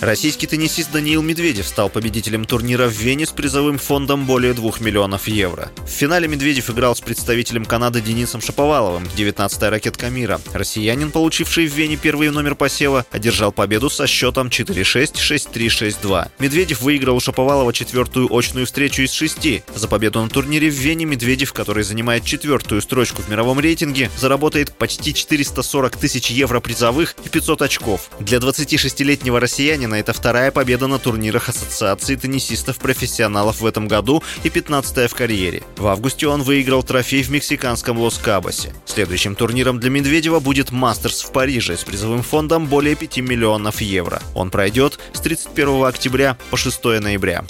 Российский теннисист Даниил Медведев стал победителем турнира в Вене с призовым фондом более 2 миллионов евро. В финале Медведев играл с представителем Канады Денисом Шаповаловым, 19-я ракетка мира. Россиянин, получивший в Вене первый номер посева, одержал победу со счетом 4-6, 6-3, 6-2. Медведев выиграл у Шаповалова четвертую очную встречу из шести. За победу на турнире в Вене Медведев, который занимает четвертую строчку в мировом рейтинге, заработает почти 440 тысяч евро призовых и 500 очков. Для 26-летнего россиянина Гагарина. Это вторая победа на турнирах Ассоциации теннисистов-профессионалов в этом году и 15-я в карьере. В августе он выиграл трофей в мексиканском Лос-Кабосе. Следующим турниром для Медведева будет Мастерс в Париже с призовым фондом более 5 миллионов евро. Он пройдет с 31 октября по 6 ноября.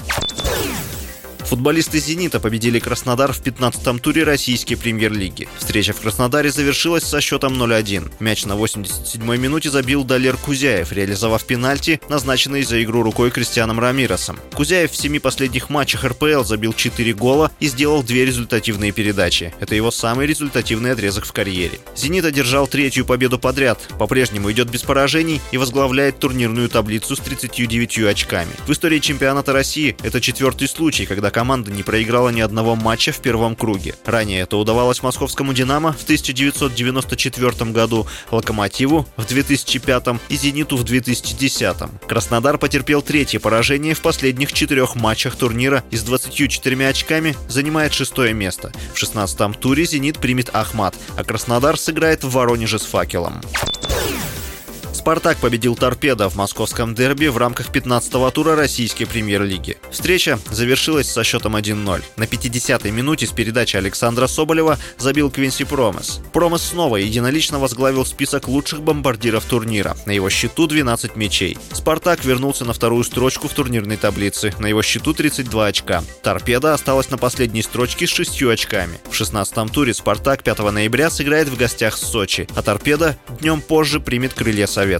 Футболисты «Зенита» победили Краснодар в 15-м туре российской премьер-лиги. Встреча в Краснодаре завершилась со счетом 0-1. Мяч на 87-й минуте забил Далер Кузяев, реализовав пенальти, назначенный за игру рукой Кристианом Рамиросом. Кузяев в семи последних матчах РПЛ забил 4 гола и сделал две результативные передачи. Это его самый результативный отрезок в карьере. «Зенит» одержал третью победу подряд, по-прежнему идет без поражений и возглавляет турнирную таблицу с 39 очками. В истории чемпионата России это четвертый случай, когда команда не проиграла ни одного матча в первом круге. Ранее это удавалось московскому «Динамо» в 1994 году, «Локомотиву» в 2005 и «Зениту» в 2010. Краснодар потерпел третье поражение в последних четырех матчах турнира и с 24 очками занимает шестое место. В 16-м туре «Зенит» примет «Ахмат», а Краснодар сыграет в Воронеже с «Факелом». «Спартак» победил «Торпедо» в московском дерби в рамках 15-го тура российской премьер-лиги. Встреча завершилась со счетом 1-0. На 50-й минуте с передачи Александра Соболева забил Квинси Промес. Промес снова единолично возглавил список лучших бомбардиров турнира. На его счету 12 мячей. «Спартак» вернулся на вторую строчку в турнирной таблице. На его счету 32 очка. «Торпедо» осталась на последней строчке с 6 очками. В 16-м туре «Спартак» 5 ноября сыграет в гостях с Сочи, а «Торпедо» днем позже примет крылья Совета